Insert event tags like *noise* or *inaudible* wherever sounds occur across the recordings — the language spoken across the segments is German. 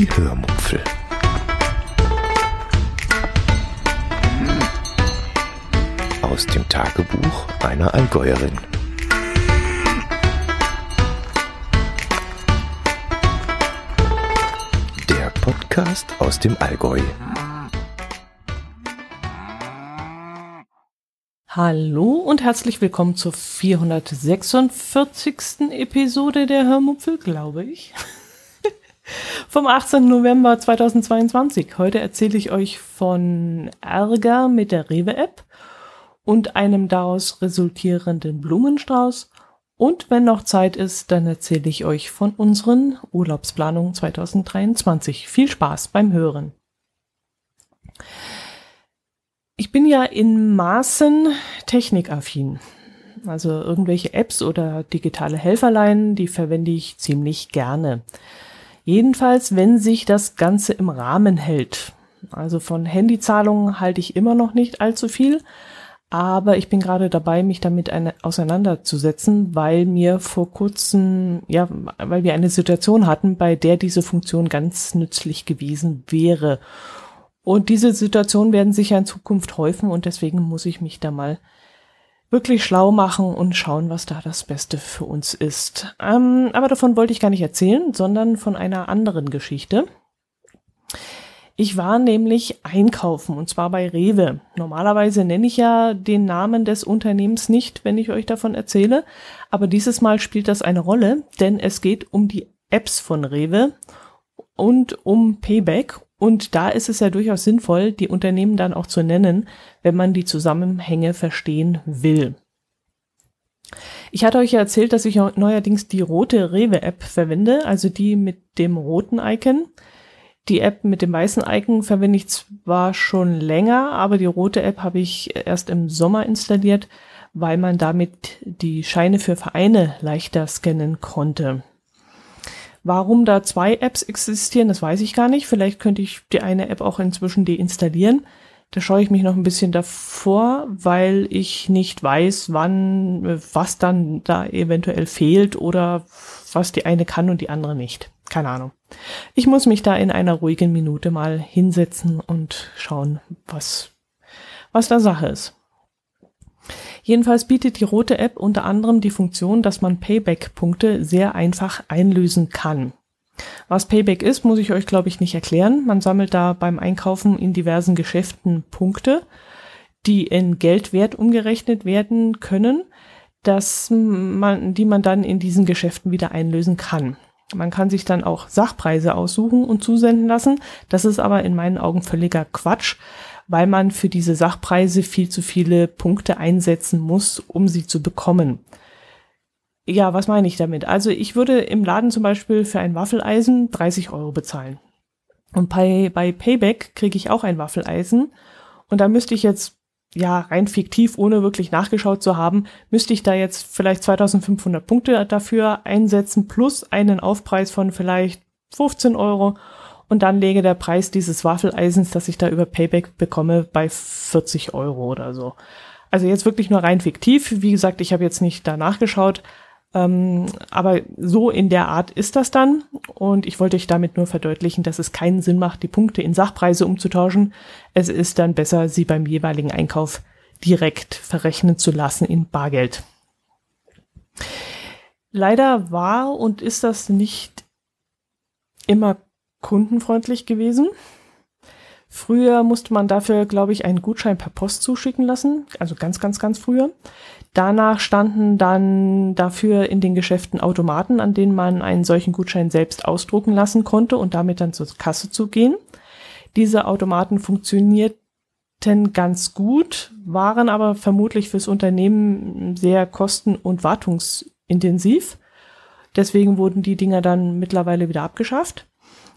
Die Hörmupfel. Aus dem Tagebuch einer Allgäuerin. Der Podcast aus dem Allgäu. Hallo und herzlich willkommen zur 446. Episode der Hörmupfel, glaube ich. Vom 18. November 2022. Heute erzähle ich euch von Ärger mit der Rewe-App und einem daraus resultierenden Blumenstrauß. Und wenn noch Zeit ist, dann erzähle ich euch von unseren Urlaubsplanungen 2023. Viel Spaß beim Hören. Ich bin ja in Maßen technikaffin. Also irgendwelche Apps oder digitale Helferlein, die verwende ich ziemlich gerne. Jedenfalls, wenn sich das Ganze im Rahmen hält. Also von Handyzahlungen halte ich immer noch nicht allzu viel, aber ich bin gerade dabei, mich damit eine, auseinanderzusetzen, weil mir vor kurzem, ja, weil wir eine Situation hatten, bei der diese Funktion ganz nützlich gewesen wäre. Und diese Situationen werden sich ja in Zukunft häufen und deswegen muss ich mich da mal wirklich schlau machen und schauen, was da das Beste für uns ist. Ähm, aber davon wollte ich gar nicht erzählen, sondern von einer anderen Geschichte. Ich war nämlich einkaufen und zwar bei Rewe. Normalerweise nenne ich ja den Namen des Unternehmens nicht, wenn ich euch davon erzähle, aber dieses Mal spielt das eine Rolle, denn es geht um die Apps von Rewe und um Payback und da ist es ja durchaus sinnvoll, die Unternehmen dann auch zu nennen, wenn man die Zusammenhänge verstehen will. Ich hatte euch ja erzählt, dass ich neuerdings die rote Rewe-App verwende, also die mit dem roten Icon. Die App mit dem weißen Icon verwende ich zwar schon länger, aber die rote App habe ich erst im Sommer installiert, weil man damit die Scheine für Vereine leichter scannen konnte. Warum da zwei Apps existieren, das weiß ich gar nicht. Vielleicht könnte ich die eine App auch inzwischen deinstallieren. Da schaue ich mich noch ein bisschen davor, weil ich nicht weiß, wann, was dann da eventuell fehlt oder was die eine kann und die andere nicht. Keine Ahnung. Ich muss mich da in einer ruhigen Minute mal hinsetzen und schauen, was, was da Sache ist. Jedenfalls bietet die rote App unter anderem die Funktion, dass man Payback-Punkte sehr einfach einlösen kann. Was Payback ist, muss ich euch, glaube ich, nicht erklären. Man sammelt da beim Einkaufen in diversen Geschäften Punkte, die in Geldwert umgerechnet werden können, dass man, die man dann in diesen Geschäften wieder einlösen kann. Man kann sich dann auch Sachpreise aussuchen und zusenden lassen. Das ist aber in meinen Augen völliger Quatsch, weil man für diese Sachpreise viel zu viele Punkte einsetzen muss, um sie zu bekommen. Ja, was meine ich damit? Also ich würde im Laden zum Beispiel für ein Waffeleisen 30 Euro bezahlen. Und bei, bei Payback kriege ich auch ein Waffeleisen. Und da müsste ich jetzt, ja, rein fiktiv, ohne wirklich nachgeschaut zu haben, müsste ich da jetzt vielleicht 2500 Punkte dafür einsetzen, plus einen Aufpreis von vielleicht 15 Euro und dann lege der Preis dieses Waffeleisens, das ich da über Payback bekomme, bei 40 Euro oder so. Also jetzt wirklich nur rein fiktiv. Wie gesagt, ich habe jetzt nicht da nachgeschaut. Ähm, aber so in der Art ist das dann. Und ich wollte euch damit nur verdeutlichen, dass es keinen Sinn macht, die Punkte in Sachpreise umzutauschen. Es ist dann besser, sie beim jeweiligen Einkauf direkt verrechnen zu lassen in Bargeld. Leider war und ist das nicht immer kundenfreundlich gewesen. Früher musste man dafür, glaube ich, einen Gutschein per Post zuschicken lassen, also ganz, ganz, ganz früher. Danach standen dann dafür in den Geschäften Automaten, an denen man einen solchen Gutschein selbst ausdrucken lassen konnte und damit dann zur Kasse zu gehen. Diese Automaten funktionierten ganz gut, waren aber vermutlich fürs Unternehmen sehr kosten- und wartungsintensiv. Deswegen wurden die Dinger dann mittlerweile wieder abgeschafft.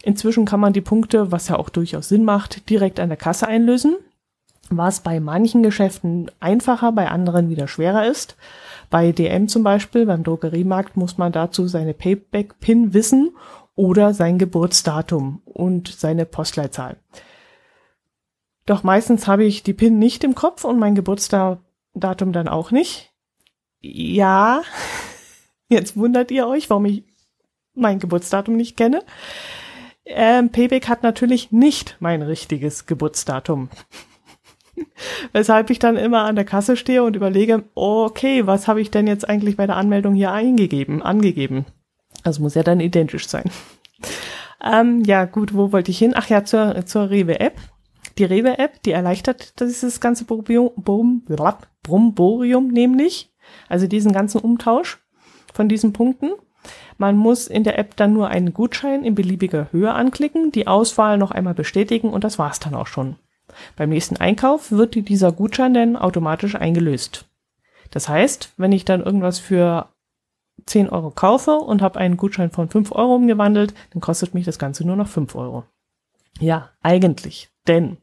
Inzwischen kann man die Punkte, was ja auch durchaus Sinn macht, direkt an der Kasse einlösen, was bei manchen Geschäften einfacher, bei anderen wieder schwerer ist. Bei DM zum Beispiel, beim Drogeriemarkt, muss man dazu seine Payback-Pin wissen oder sein Geburtsdatum und seine Postleitzahl. Doch meistens habe ich die PIN nicht im Kopf und mein Geburtsdatum dann auch nicht. Ja, *laughs* jetzt wundert ihr euch, warum ich mein Geburtsdatum nicht kenne. Ähm, Payback hat natürlich nicht mein richtiges Geburtsdatum. *laughs* Weshalb ich dann immer an der Kasse stehe und überlege, okay, was habe ich denn jetzt eigentlich bei der Anmeldung hier eingegeben, angegeben? Also muss ja dann identisch sein. Ähm, ja, gut, wo wollte ich hin? Ach ja, zur, zur Rewe-App. Die Rewe-App, die erleichtert dieses ganze Bromborium nämlich, also diesen ganzen Umtausch von diesen Punkten. Man muss in der App dann nur einen Gutschein in beliebiger Höhe anklicken, die Auswahl noch einmal bestätigen und das war's dann auch schon. Beim nächsten Einkauf wird dieser Gutschein dann automatisch eingelöst. Das heißt, wenn ich dann irgendwas für 10 Euro kaufe und habe einen Gutschein von 5 Euro umgewandelt, dann kostet mich das Ganze nur noch 5 Euro. Ja, eigentlich. Denn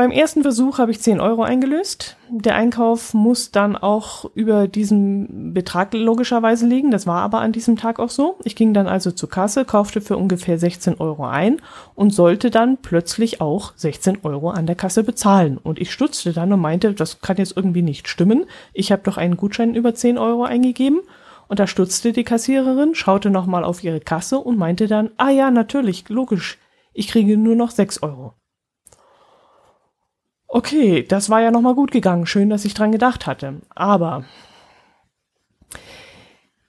beim ersten Versuch habe ich 10 Euro eingelöst. Der Einkauf muss dann auch über diesen Betrag logischerweise liegen. Das war aber an diesem Tag auch so. Ich ging dann also zur Kasse, kaufte für ungefähr 16 Euro ein und sollte dann plötzlich auch 16 Euro an der Kasse bezahlen. Und ich stutzte dann und meinte, das kann jetzt irgendwie nicht stimmen. Ich habe doch einen Gutschein über 10 Euro eingegeben. Und da stutzte die Kassiererin, schaute nochmal auf ihre Kasse und meinte dann, ah ja, natürlich, logisch, ich kriege nur noch 6 Euro. Okay, das war ja nochmal gut gegangen. Schön, dass ich dran gedacht hatte. Aber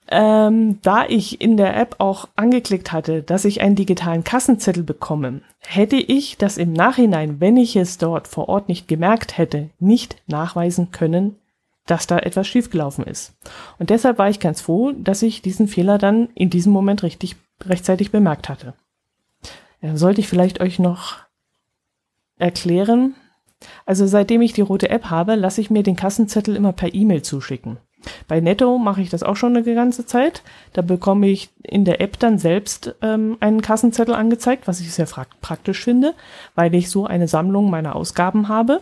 ähm, da ich in der App auch angeklickt hatte, dass ich einen digitalen Kassenzettel bekomme, hätte ich das im Nachhinein, wenn ich es dort vor Ort nicht gemerkt hätte, nicht nachweisen können, dass da etwas schiefgelaufen ist. Und deshalb war ich ganz froh, dass ich diesen Fehler dann in diesem Moment richtig rechtzeitig bemerkt hatte. Sollte ich vielleicht euch noch erklären, also seitdem ich die rote App habe, lasse ich mir den Kassenzettel immer per E-Mail zuschicken. Bei Netto mache ich das auch schon eine ganze Zeit. Da bekomme ich in der App dann selbst ähm, einen Kassenzettel angezeigt, was ich sehr praktisch finde, weil ich so eine Sammlung meiner Ausgaben habe.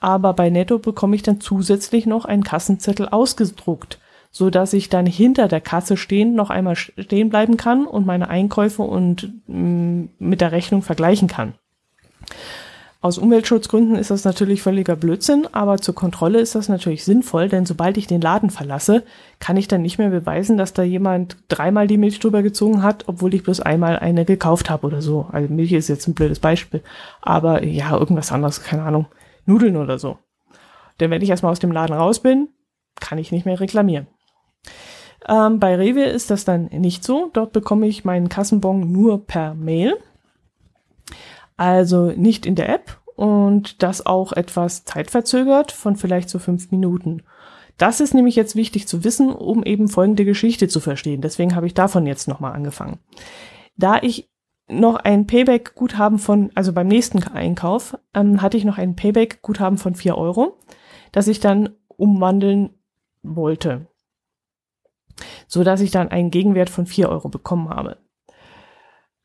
Aber bei Netto bekomme ich dann zusätzlich noch einen Kassenzettel ausgedruckt, so dass ich dann hinter der Kasse stehend noch einmal stehen bleiben kann und meine Einkäufe und mh, mm, mit der Rechnung vergleichen kann. Aus Umweltschutzgründen ist das natürlich völliger Blödsinn, aber zur Kontrolle ist das natürlich sinnvoll, denn sobald ich den Laden verlasse, kann ich dann nicht mehr beweisen, dass da jemand dreimal die Milch drüber gezogen hat, obwohl ich bloß einmal eine gekauft habe oder so. Also Milch ist jetzt ein blödes Beispiel, aber ja, irgendwas anderes, keine Ahnung, Nudeln oder so. Denn wenn ich erstmal aus dem Laden raus bin, kann ich nicht mehr reklamieren. Ähm, bei Rewe ist das dann nicht so. Dort bekomme ich meinen Kassenbon nur per Mail. Also nicht in der App und das auch etwas zeitverzögert von vielleicht so fünf Minuten. Das ist nämlich jetzt wichtig zu wissen, um eben folgende Geschichte zu verstehen. Deswegen habe ich davon jetzt nochmal angefangen. Da ich noch ein Payback-Guthaben von, also beim nächsten Einkauf, ähm, hatte ich noch ein Payback-Guthaben von vier Euro, das ich dann umwandeln wollte. So dass ich dann einen Gegenwert von vier Euro bekommen habe.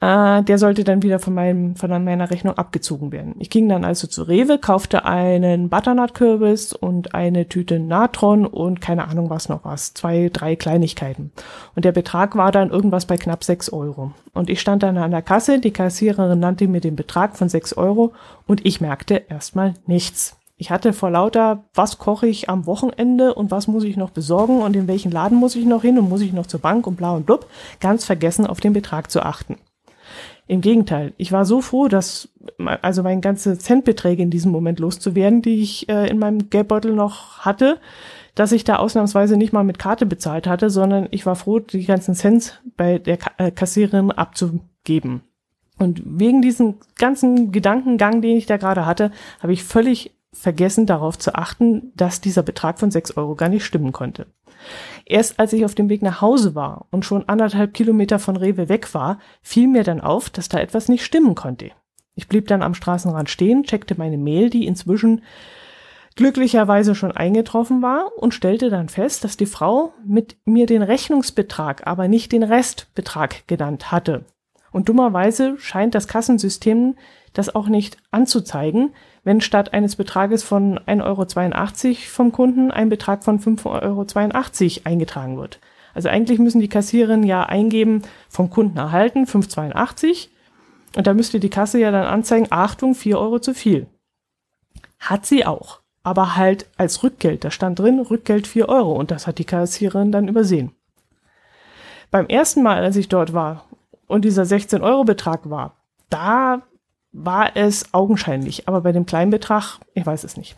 Äh, der sollte dann wieder von, meinem, von meiner Rechnung abgezogen werden. Ich ging dann also zu Rewe, kaufte einen Butternut-Kürbis und eine Tüte Natron und keine Ahnung was noch was. Zwei, drei Kleinigkeiten. Und der Betrag war dann irgendwas bei knapp sechs Euro. Und ich stand dann an der Kasse, die Kassiererin nannte mir den Betrag von sechs Euro und ich merkte erstmal nichts. Ich hatte vor lauter, was koche ich am Wochenende und was muss ich noch besorgen und in welchen Laden muss ich noch hin und muss ich noch zur Bank und bla und blub, ganz vergessen auf den Betrag zu achten. Im Gegenteil, ich war so froh, dass also meine ganze Centbeträge in diesem Moment loszuwerden, die ich äh, in meinem Geldbeutel noch hatte, dass ich da ausnahmsweise nicht mal mit Karte bezahlt hatte, sondern ich war froh, die ganzen Cents bei der äh, Kassiererin abzugeben. Und wegen diesem ganzen Gedankengang, den ich da gerade hatte, habe ich völlig vergessen darauf zu achten, dass dieser Betrag von sechs Euro gar nicht stimmen konnte. Erst als ich auf dem Weg nach Hause war und schon anderthalb Kilometer von Rewe weg war, fiel mir dann auf, dass da etwas nicht stimmen konnte. Ich blieb dann am Straßenrand stehen, checkte meine Mail, die inzwischen glücklicherweise schon eingetroffen war und stellte dann fest, dass die Frau mit mir den Rechnungsbetrag, aber nicht den Restbetrag genannt hatte. Und dummerweise scheint das Kassensystem das auch nicht anzuzeigen, wenn statt eines Betrages von 1,82 Euro vom Kunden ein Betrag von 5,82 Euro eingetragen wird. Also eigentlich müssen die Kassiererinnen ja eingeben, vom Kunden erhalten 5,82 und da müsste die Kasse ja dann anzeigen, Achtung, 4 Euro zu viel. Hat sie auch, aber halt als Rückgeld. Da stand drin, Rückgeld 4 Euro und das hat die Kassiererin dann übersehen. Beim ersten Mal, als ich dort war, und dieser 16 Euro Betrag war, da war es augenscheinlich. Aber bei dem kleinen Betrag, ich weiß es nicht.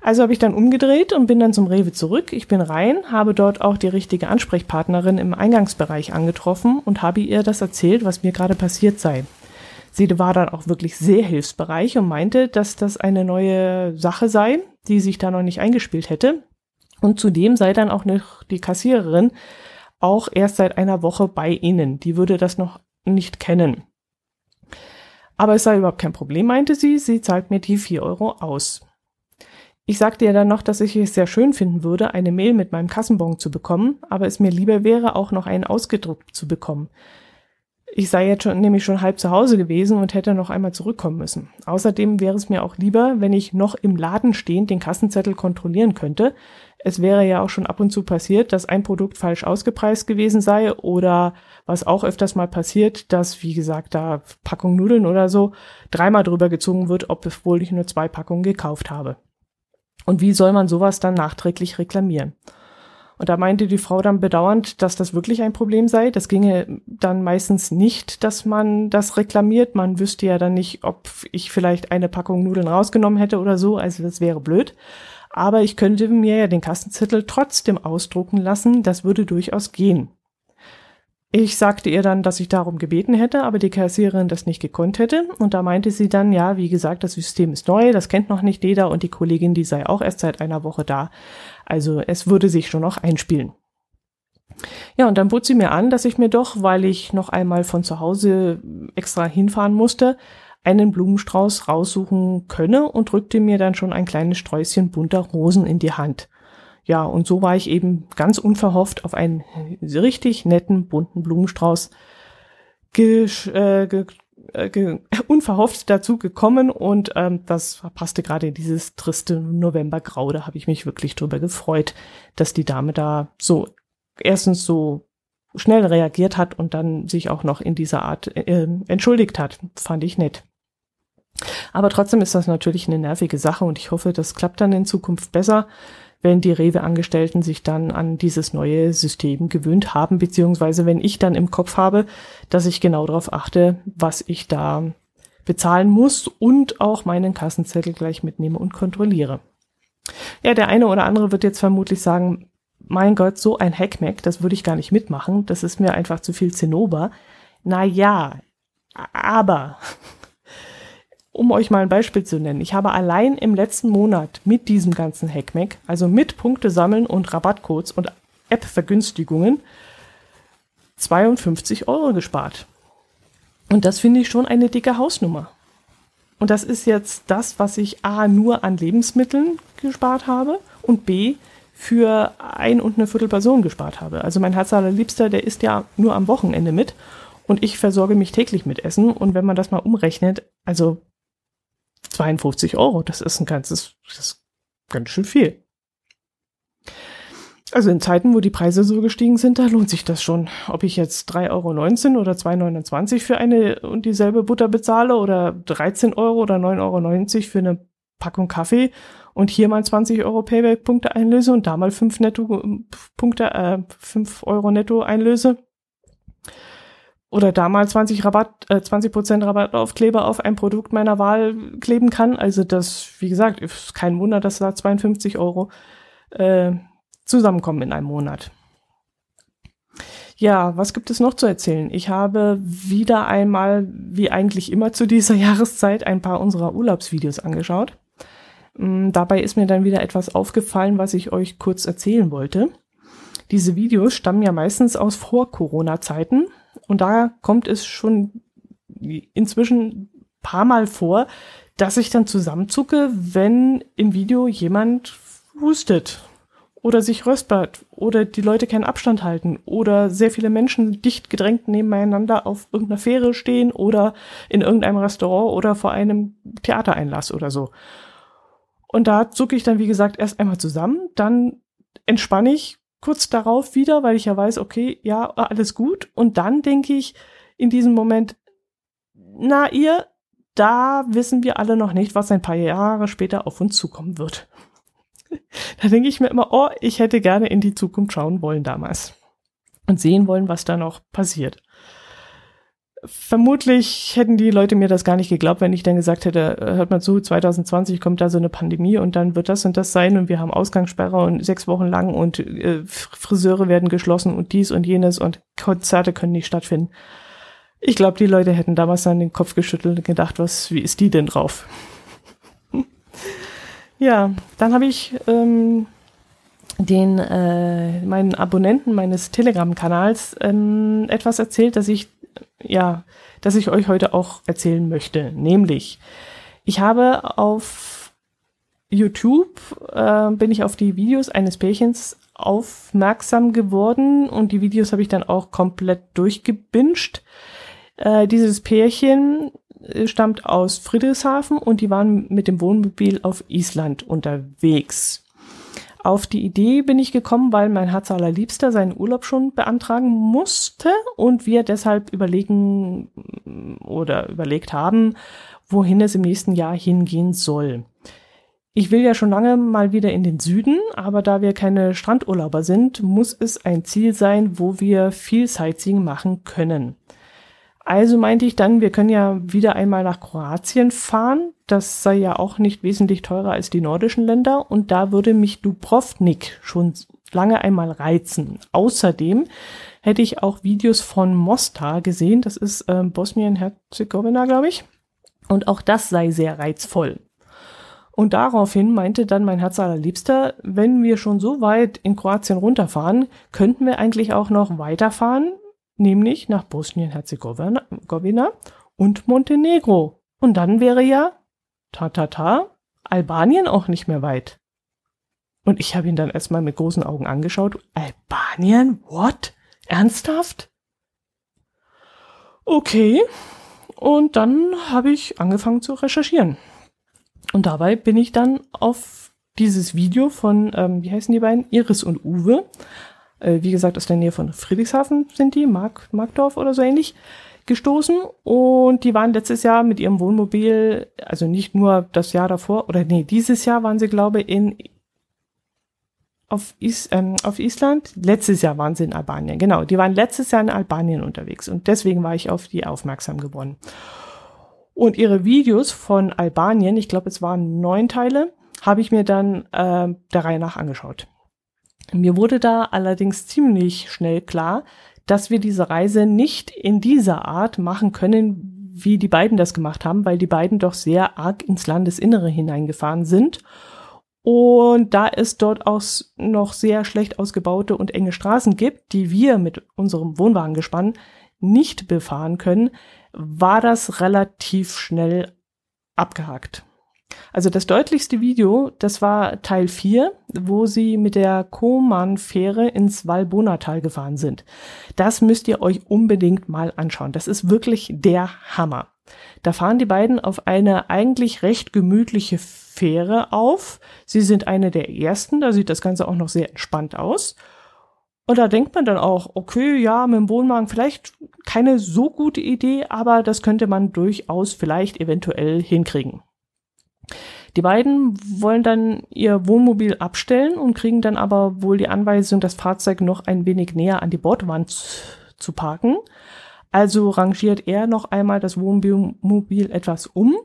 Also habe ich dann umgedreht und bin dann zum Rewe zurück. Ich bin rein, habe dort auch die richtige Ansprechpartnerin im Eingangsbereich angetroffen und habe ihr das erzählt, was mir gerade passiert sei. Sie war dann auch wirklich sehr hilfsbereich und meinte, dass das eine neue Sache sei, die sich da noch nicht eingespielt hätte. Und zudem sei dann auch noch die Kassiererin auch erst seit einer Woche bei ihnen. Die würde das noch nicht kennen. Aber es sei überhaupt kein Problem, meinte sie. Sie zahlt mir die vier Euro aus. Ich sagte ihr dann noch, dass ich es sehr schön finden würde, eine Mail mit meinem Kassenbon zu bekommen, aber es mir lieber wäre, auch noch einen ausgedruckt zu bekommen. Ich sei jetzt schon, nämlich schon halb zu Hause gewesen und hätte noch einmal zurückkommen müssen. Außerdem wäre es mir auch lieber, wenn ich noch im Laden stehend den Kassenzettel kontrollieren könnte. Es wäre ja auch schon ab und zu passiert, dass ein Produkt falsch ausgepreist gewesen sei oder was auch öfters mal passiert, dass, wie gesagt, da Packung Nudeln oder so dreimal drüber gezogen wird, ob es wohl ich nur zwei Packungen gekauft habe. Und wie soll man sowas dann nachträglich reklamieren? Und da meinte die Frau dann bedauernd, dass das wirklich ein Problem sei. Das ginge dann meistens nicht, dass man das reklamiert. Man wüsste ja dann nicht, ob ich vielleicht eine Packung Nudeln rausgenommen hätte oder so. Also das wäre blöd. Aber ich könnte mir ja den Kassenzettel trotzdem ausdrucken lassen. Das würde durchaus gehen. Ich sagte ihr dann, dass ich darum gebeten hätte, aber die Kassiererin das nicht gekonnt hätte. Und da meinte sie dann, ja, wie gesagt, das System ist neu, das kennt noch nicht jeder und die Kollegin, die sei auch erst seit einer Woche da. Also es würde sich schon noch einspielen. Ja, und dann bot sie mir an, dass ich mir doch, weil ich noch einmal von zu Hause extra hinfahren musste, einen Blumenstrauß raussuchen könne und drückte mir dann schon ein kleines Sträußchen bunter Rosen in die Hand. Ja, und so war ich eben ganz unverhofft auf einen richtig netten, bunten Blumenstrauß äh, ge, äh, unverhofft dazu gekommen und ähm, das passte gerade in dieses triste Novembergrau. Da habe ich mich wirklich drüber gefreut, dass die Dame da so erstens so schnell reagiert hat und dann sich auch noch in dieser Art äh, entschuldigt hat. Fand ich nett. Aber trotzdem ist das natürlich eine nervige Sache und ich hoffe, das klappt dann in Zukunft besser wenn die Rewe-Angestellten sich dann an dieses neue System gewöhnt haben, beziehungsweise wenn ich dann im Kopf habe, dass ich genau darauf achte, was ich da bezahlen muss und auch meinen Kassenzettel gleich mitnehme und kontrolliere. Ja, der eine oder andere wird jetzt vermutlich sagen, mein Gott, so ein Hackmack, das würde ich gar nicht mitmachen, das ist mir einfach zu viel Zinnober. Na ja, aber um euch mal ein Beispiel zu nennen, ich habe allein im letzten Monat mit diesem ganzen Hackmack, also mit Punkte sammeln und Rabattcodes und App-Vergünstigungen, 52 Euro gespart. Und das finde ich schon eine dicke Hausnummer. Und das ist jetzt das, was ich A nur an Lebensmitteln gespart habe und B für ein und eine Viertel Person gespart habe. Also mein Herz allerliebster, der isst ja nur am Wochenende mit und ich versorge mich täglich mit Essen. Und wenn man das mal umrechnet, also 52 Euro, das ist ein ganzes, das ist ganz schön viel. Also in Zeiten, wo die Preise so gestiegen sind, da lohnt sich das schon. Ob ich jetzt 3,19 Euro oder 2,29 Euro für eine und dieselbe Butter bezahle oder 13 Euro oder 9,90 Euro für eine Packung Kaffee und hier mal 20 Euro Payback-Punkte einlöse und da mal 5 Netto Punkte, äh, 5 Euro Netto einlöse oder da mal 20 Rabatt, äh, 20 Prozent Rabattaufkleber auf ein Produkt meiner Wahl kleben kann. Also das, wie gesagt, ist kein Wunder, dass da 52 Euro äh, zusammenkommen in einem Monat. Ja, was gibt es noch zu erzählen? Ich habe wieder einmal, wie eigentlich immer zu dieser *laughs* Jahreszeit, ein paar unserer Urlaubsvideos angeschaut. Mm, dabei ist mir dann wieder etwas aufgefallen, was ich euch kurz erzählen wollte. Diese Videos stammen ja meistens aus Vor-Corona-Zeiten und da kommt es schon inzwischen paar Mal vor, dass ich dann zusammenzucke, wenn im Video jemand hustet oder sich röspert oder die Leute keinen Abstand halten oder sehr viele Menschen dicht gedrängt nebeneinander auf irgendeiner Fähre stehen oder in irgendeinem Restaurant oder vor einem Theatereinlass oder so. Und da zucke ich dann, wie gesagt, erst einmal zusammen, dann entspanne ich, kurz darauf wieder, weil ich ja weiß, okay, ja, alles gut. Und dann denke ich in diesem Moment, na ihr, da wissen wir alle noch nicht, was ein paar Jahre später auf uns zukommen wird. *laughs* da denke ich mir immer, oh, ich hätte gerne in die Zukunft schauen wollen damals und sehen wollen, was da noch passiert. Vermutlich hätten die Leute mir das gar nicht geglaubt, wenn ich dann gesagt hätte, äh, hört mal zu, 2020 kommt da so eine Pandemie und dann wird das und das sein und wir haben Ausgangssperre und sechs Wochen lang und äh, Friseure werden geschlossen und dies und jenes und Konzerte können nicht stattfinden. Ich glaube, die Leute hätten damals dann den Kopf geschüttelt und gedacht, was, wie ist die denn drauf? *laughs* ja, dann habe ich ähm, den äh, meinen Abonnenten meines Telegram-Kanals ähm, etwas erzählt, dass ich ja, dass ich euch heute auch erzählen möchte. Nämlich, ich habe auf YouTube äh, bin ich auf die Videos eines Pärchens aufmerksam geworden und die Videos habe ich dann auch komplett durchgebinged. Äh, dieses Pärchen äh, stammt aus Friedrichshafen und die waren mit dem Wohnmobil auf Island unterwegs. Auf die Idee bin ich gekommen, weil mein Herz allerliebster seinen Urlaub schon beantragen musste und wir deshalb überlegen oder überlegt haben, wohin es im nächsten Jahr hingehen soll. Ich will ja schon lange mal wieder in den Süden, aber da wir keine Strandurlauber sind, muss es ein Ziel sein, wo wir viel Sightseeing machen können. Also meinte ich dann, wir können ja wieder einmal nach Kroatien fahren. Das sei ja auch nicht wesentlich teurer als die nordischen Länder und da würde mich Dubrovnik schon lange einmal reizen. Außerdem hätte ich auch Videos von Mostar gesehen. Das ist äh, Bosnien-Herzegowina, glaube ich. Und auch das sei sehr reizvoll. Und daraufhin meinte dann mein Herz allerliebster, wenn wir schon so weit in Kroatien runterfahren, könnten wir eigentlich auch noch weiterfahren nämlich nach Bosnien-Herzegowina und Montenegro. Und dann wäre ja, ta ta ta, Albanien auch nicht mehr weit. Und ich habe ihn dann erstmal mit großen Augen angeschaut. Albanien? What? Ernsthaft? Okay. Und dann habe ich angefangen zu recherchieren. Und dabei bin ich dann auf dieses Video von, ähm, wie heißen die beiden? Iris und Uwe äh, wie gesagt, aus der Nähe von Friedrichshafen sind die, Mark, Markdorf oder so ähnlich, gestoßen. Und die waren letztes Jahr mit ihrem Wohnmobil, also nicht nur das Jahr davor, oder nee, dieses Jahr waren sie, glaube in auf, Is, ähm, auf Island. Letztes Jahr waren sie in Albanien. Genau, die waren letztes Jahr in Albanien unterwegs. Und deswegen war ich auf die aufmerksam geworden. Und ihre Videos von Albanien, ich glaube, es waren neun Teile, habe ich mir dann äh, der Reihe nach angeschaut. Mir wurde da allerdings ziemlich schnell klar, dass wir diese Reise nicht in dieser Art machen können, wie die beiden das gemacht haben, weil die beiden doch sehr arg ins Landesinnere hineingefahren sind. Und da es dort auch noch sehr schlecht ausgebaute und enge Straßen gibt, die wir mit unserem Wohnwagengespann nicht befahren können, war das relativ schnell abgehakt. Also das deutlichste Video, das war Teil 4, wo sie mit der Koman-Fähre ins Valbonatal gefahren sind. Das müsst ihr euch unbedingt mal anschauen. Das ist wirklich der Hammer. Da fahren die beiden auf eine eigentlich recht gemütliche Fähre auf. Sie sind eine der ersten, da sieht das Ganze auch noch sehr entspannt aus. Und da denkt man dann auch, okay, ja, mit dem Wohnwagen vielleicht keine so gute Idee, aber das könnte man durchaus vielleicht eventuell hinkriegen. Die beiden wollen dann ihr Wohnmobil abstellen und kriegen dann aber wohl die Anweisung, das Fahrzeug noch ein wenig näher an die Bordwand zu parken. Also rangiert er noch einmal das Wohnmobil etwas um,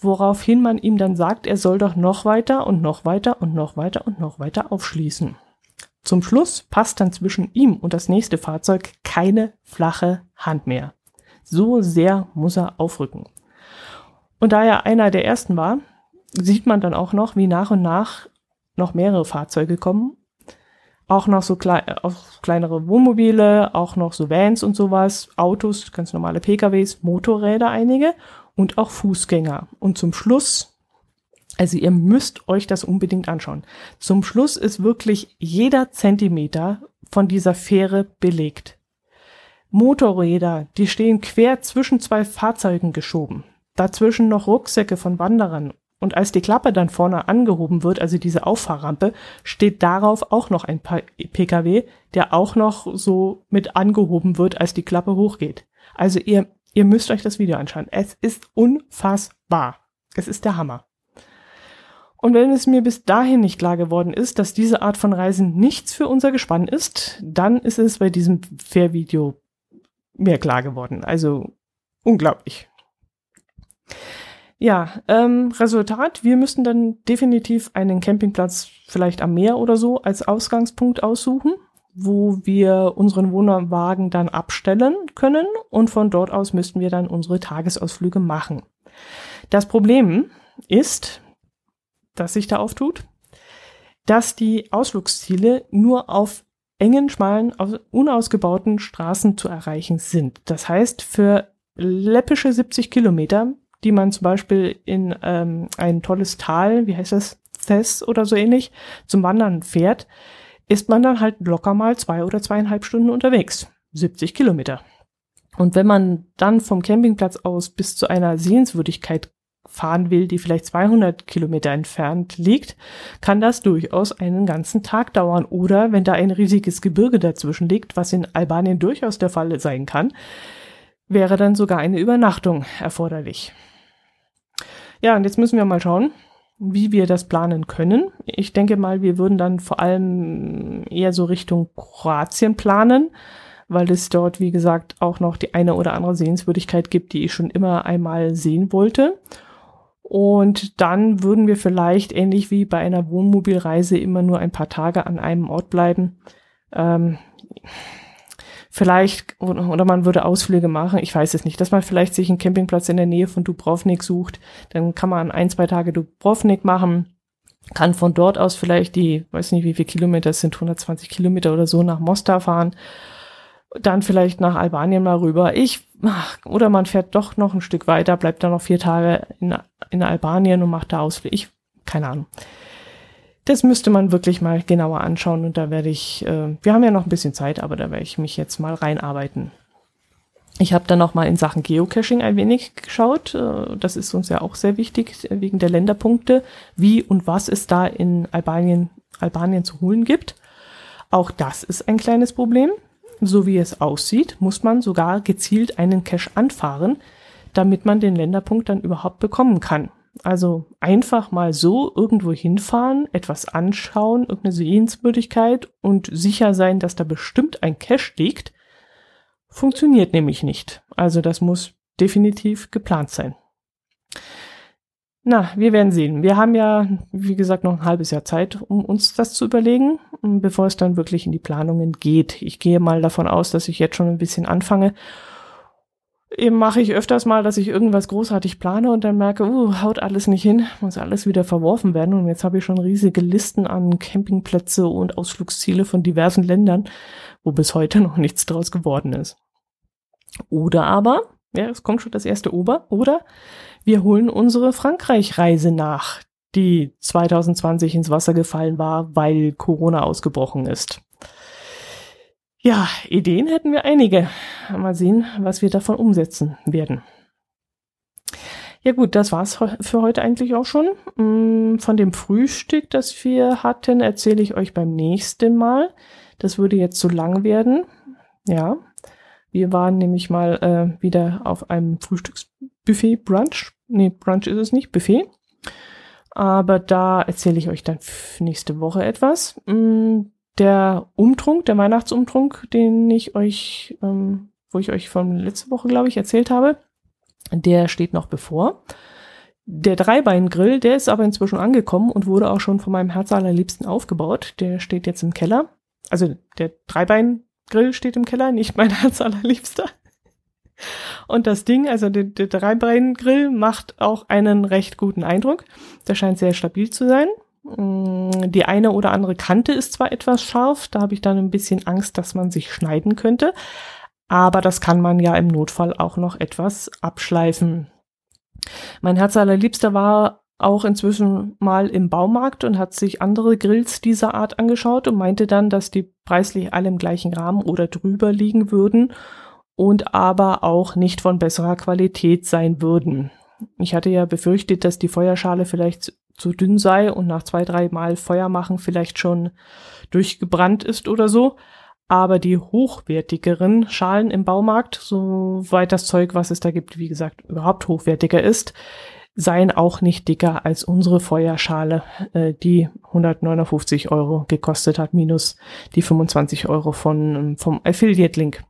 woraufhin man ihm dann sagt, er soll doch noch weiter und noch weiter und noch weiter und noch weiter aufschließen. Zum Schluss passt dann zwischen ihm und das nächste Fahrzeug keine flache Hand mehr. So sehr muss er aufrücken. Und da er einer der ersten war, sieht man dann auch noch, wie nach und nach noch mehrere Fahrzeuge kommen. Auch noch so klei auch kleinere Wohnmobile, auch noch so Vans und sowas, Autos, ganz normale PKWs, Motorräder einige und auch Fußgänger. Und zum Schluss, also ihr müsst euch das unbedingt anschauen. Zum Schluss ist wirklich jeder Zentimeter von dieser Fähre belegt. Motorräder, die stehen quer zwischen zwei Fahrzeugen geschoben. Dazwischen noch Rucksäcke von Wanderern und als die Klappe dann vorne angehoben wird, also diese Auffahrrampe, steht darauf auch noch ein PKW, der auch noch so mit angehoben wird, als die Klappe hochgeht. Also ihr, ihr müsst euch das Video anschauen. Es ist unfassbar. Es ist der Hammer. Und wenn es mir bis dahin nicht klar geworden ist, dass diese Art von Reisen nichts für unser Gespann ist, dann ist es bei diesem Fair-Video mir klar geworden. Also unglaublich. Ja, ähm, Resultat, wir müssten dann definitiv einen Campingplatz vielleicht am Meer oder so als Ausgangspunkt aussuchen, wo wir unseren Wohnwagen dann abstellen können und von dort aus müssten wir dann unsere Tagesausflüge machen. Das Problem ist, das sich da auftut, dass die Ausflugsziele nur auf engen, schmalen, unausgebauten Straßen zu erreichen sind. Das heißt, für läppische 70 Kilometer, die man zum Beispiel in ähm, ein tolles Tal, wie heißt das, Thess oder so ähnlich, zum Wandern fährt, ist man dann halt locker mal zwei oder zweieinhalb Stunden unterwegs. 70 Kilometer. Und wenn man dann vom Campingplatz aus bis zu einer Sehenswürdigkeit fahren will, die vielleicht 200 Kilometer entfernt liegt, kann das durchaus einen ganzen Tag dauern. Oder wenn da ein riesiges Gebirge dazwischen liegt, was in Albanien durchaus der Fall sein kann, wäre dann sogar eine Übernachtung erforderlich. Ja, und jetzt müssen wir mal schauen, wie wir das planen können. Ich denke mal, wir würden dann vor allem eher so Richtung Kroatien planen, weil es dort, wie gesagt, auch noch die eine oder andere Sehenswürdigkeit gibt, die ich schon immer einmal sehen wollte. Und dann würden wir vielleicht ähnlich wie bei einer Wohnmobilreise immer nur ein paar Tage an einem Ort bleiben. Ähm, vielleicht, oder man würde Ausflüge machen, ich weiß es nicht, dass man vielleicht sich einen Campingplatz in der Nähe von Dubrovnik sucht, dann kann man ein, zwei Tage Dubrovnik machen, kann von dort aus vielleicht die, weiß nicht wie viele Kilometer es sind, 120 Kilometer oder so nach Mostar fahren dann vielleicht nach Albanien mal rüber. Ich, oder man fährt doch noch ein Stück weiter, bleibt dann noch vier Tage in, in Albanien und macht da Ausflug. Ich, keine Ahnung. Das müsste man wirklich mal genauer anschauen und da werde ich, äh, wir haben ja noch ein bisschen Zeit, aber da werde ich mich jetzt mal reinarbeiten. Ich habe dann noch mal in Sachen Geocaching ein wenig geschaut. Äh, das ist uns ja auch sehr wichtig wegen der Länderpunkte, wie und was es da in Albanien, Albanien zu holen gibt. Auch das ist ein kleines Problem. So wie es aussieht, muss man sogar gezielt einen Cache anfahren, damit man den Länderpunkt dann überhaupt bekommen kann. Also einfach mal so irgendwo hinfahren, etwas anschauen, irgendeine Sehenswürdigkeit und sicher sein, dass da bestimmt ein Cache liegt, funktioniert nämlich nicht. Also das muss definitiv geplant sein. Na, wir werden sehen. Wir haben ja, wie gesagt, noch ein halbes Jahr Zeit, um uns das zu überlegen, bevor es dann wirklich in die Planungen geht. Ich gehe mal davon aus, dass ich jetzt schon ein bisschen anfange. Eben mache ich öfters mal, dass ich irgendwas großartig plane und dann merke, uh, haut alles nicht hin, muss alles wieder verworfen werden. Und jetzt habe ich schon riesige Listen an Campingplätze und Ausflugsziele von diversen Ländern, wo bis heute noch nichts draus geworden ist. Oder aber, ja, es kommt schon das erste Ober, oder wir holen unsere Frankreich-Reise nach, die 2020 ins Wasser gefallen war, weil Corona ausgebrochen ist. Ja, Ideen hätten wir einige. Mal sehen, was wir davon umsetzen werden. Ja gut, das war's für heute eigentlich auch schon. Mm, von dem Frühstück, das wir hatten, erzähle ich euch beim nächsten Mal. Das würde jetzt zu lang werden. Ja, wir waren nämlich mal äh, wieder auf einem Frühstücksbuffet, Brunch. Nee, Brunch ist es nicht, Buffet. Aber da erzähle ich euch dann nächste Woche etwas. Der Umtrunk, der Weihnachtsumtrunk, den ich euch, ähm, wo ich euch von letzte Woche, glaube ich, erzählt habe, der steht noch bevor. Der Dreibeingrill, der ist aber inzwischen angekommen und wurde auch schon von meinem Herz allerliebsten aufgebaut. Der steht jetzt im Keller. Also der Dreibeingrill steht im Keller, nicht mein *laughs* Herz allerliebster. Und das Ding, also der, der Dreibeingrill, macht auch einen recht guten Eindruck. Der scheint sehr stabil zu sein. Mm, die eine oder andere Kante ist zwar etwas scharf, da habe ich dann ein bisschen Angst, dass man sich schneiden könnte. Aber das kann man ja im Notfall auch noch etwas abschleifen. Mein Herz allerliebster war auch inzwischen mal im Baumarkt und hat sich andere Grills dieser Art angeschaut und meinte dann, dass die preislich alle im gleichen Rahmen oder drüber liegen würden und aber auch nicht von besserer Qualität sein würden. Ich hatte ja befürchtet, dass die Feuerschale vielleicht zu dünn sei und nach zwei, drei Mal Feuer machen vielleicht schon durchgebrannt ist oder so. Aber die hochwertigeren Schalen im Baumarkt, soweit das Zeug, was es da gibt, wie gesagt, überhaupt hochwertiger ist, seien auch nicht dicker als unsere Feuerschale, äh, die 159 Euro gekostet hat, minus die 25 Euro von, vom Affiliate-Link.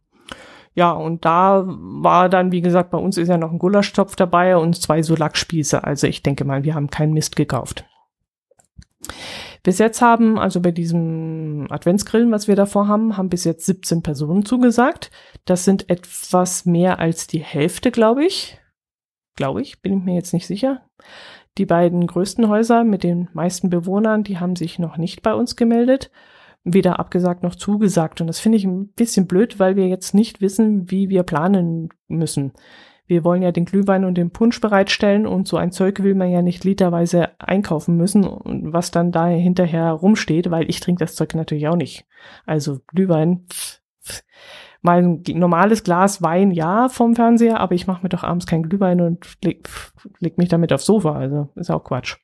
Ja, und da war dann, wie gesagt, bei uns ist ja noch ein Gulaschtopf dabei und zwei so Lackspieße. Also ich denke mal, wir haben keinen Mist gekauft. Bis jetzt haben, also bei diesem Adventsgrillen, was wir davor haben, haben bis jetzt 17 Personen zugesagt. Das sind etwas mehr als die Hälfte, glaube ich. Glaube ich, bin ich mir jetzt nicht sicher. Die beiden größten Häuser mit den meisten Bewohnern, die haben sich noch nicht bei uns gemeldet weder abgesagt noch zugesagt. Und das finde ich ein bisschen blöd, weil wir jetzt nicht wissen, wie wir planen müssen. Wir wollen ja den Glühwein und den Punsch bereitstellen und so ein Zeug will man ja nicht literweise einkaufen müssen, was dann da hinterher rumsteht, weil ich trinke das Zeug natürlich auch nicht. Also Glühwein, pff, pff. mal normales Glas Wein, ja, vom Fernseher, aber ich mache mir doch abends kein Glühwein und leg, leg mich damit aufs Sofa. Also ist auch Quatsch.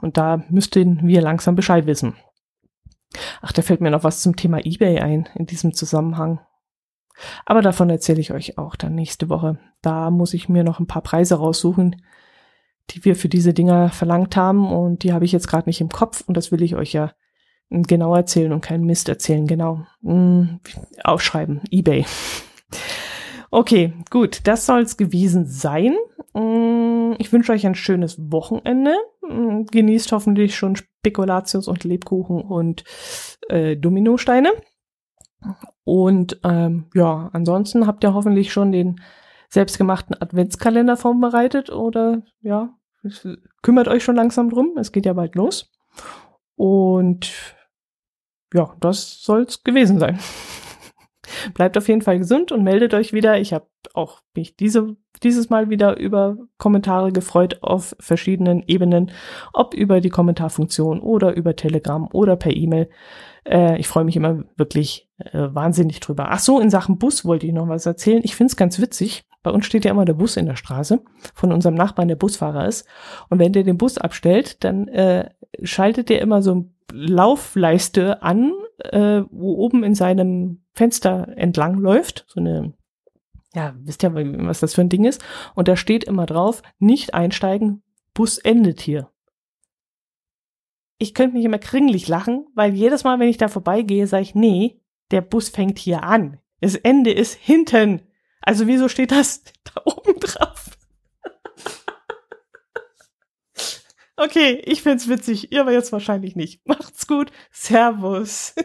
Und da müssten wir langsam Bescheid wissen. Ach, da fällt mir noch was zum Thema eBay ein in diesem Zusammenhang. Aber davon erzähle ich euch auch dann nächste Woche. Da muss ich mir noch ein paar Preise raussuchen, die wir für diese Dinger verlangt haben und die habe ich jetzt gerade nicht im Kopf und das will ich euch ja genau erzählen und keinen Mist erzählen, genau. Hm, aufschreiben, eBay. *laughs* Okay, gut, das soll's gewesen sein. Hm, ich wünsche euch ein schönes Wochenende. Hm, genießt hoffentlich schon Spekulatius und Lebkuchen und äh, Dominosteine. Und ähm, ja, ansonsten habt ihr hoffentlich schon den selbstgemachten Adventskalender vorbereitet oder ja, kümmert euch schon langsam drum. Es geht ja bald los. Und ja, das soll's gewesen sein. Bleibt auf jeden Fall gesund und meldet euch wieder. Ich habe auch mich diese, dieses Mal wieder über Kommentare gefreut auf verschiedenen Ebenen, ob über die Kommentarfunktion oder über Telegram oder per E-Mail. Äh, ich freue mich immer wirklich äh, wahnsinnig drüber. Ach so, in Sachen Bus wollte ich noch was erzählen. Ich finde es ganz witzig. Bei uns steht ja immer der Bus in der Straße von unserem Nachbarn, der Busfahrer ist. Und wenn der den Bus abstellt, dann äh, schaltet der immer so Laufleiste an, äh, wo oben in seinem Fenster entlang läuft, so eine, ja, wisst ihr, was das für ein Ding ist? Und da steht immer drauf, nicht einsteigen, Bus endet hier. Ich könnte mich immer kringlich lachen, weil jedes Mal, wenn ich da vorbeigehe, sage ich, nee, der Bus fängt hier an. Das Ende ist hinten. Also wieso steht das *laughs* da oben drauf? Okay, ich find's witzig, ihr aber jetzt wahrscheinlich nicht. Macht's gut. Servus. *laughs*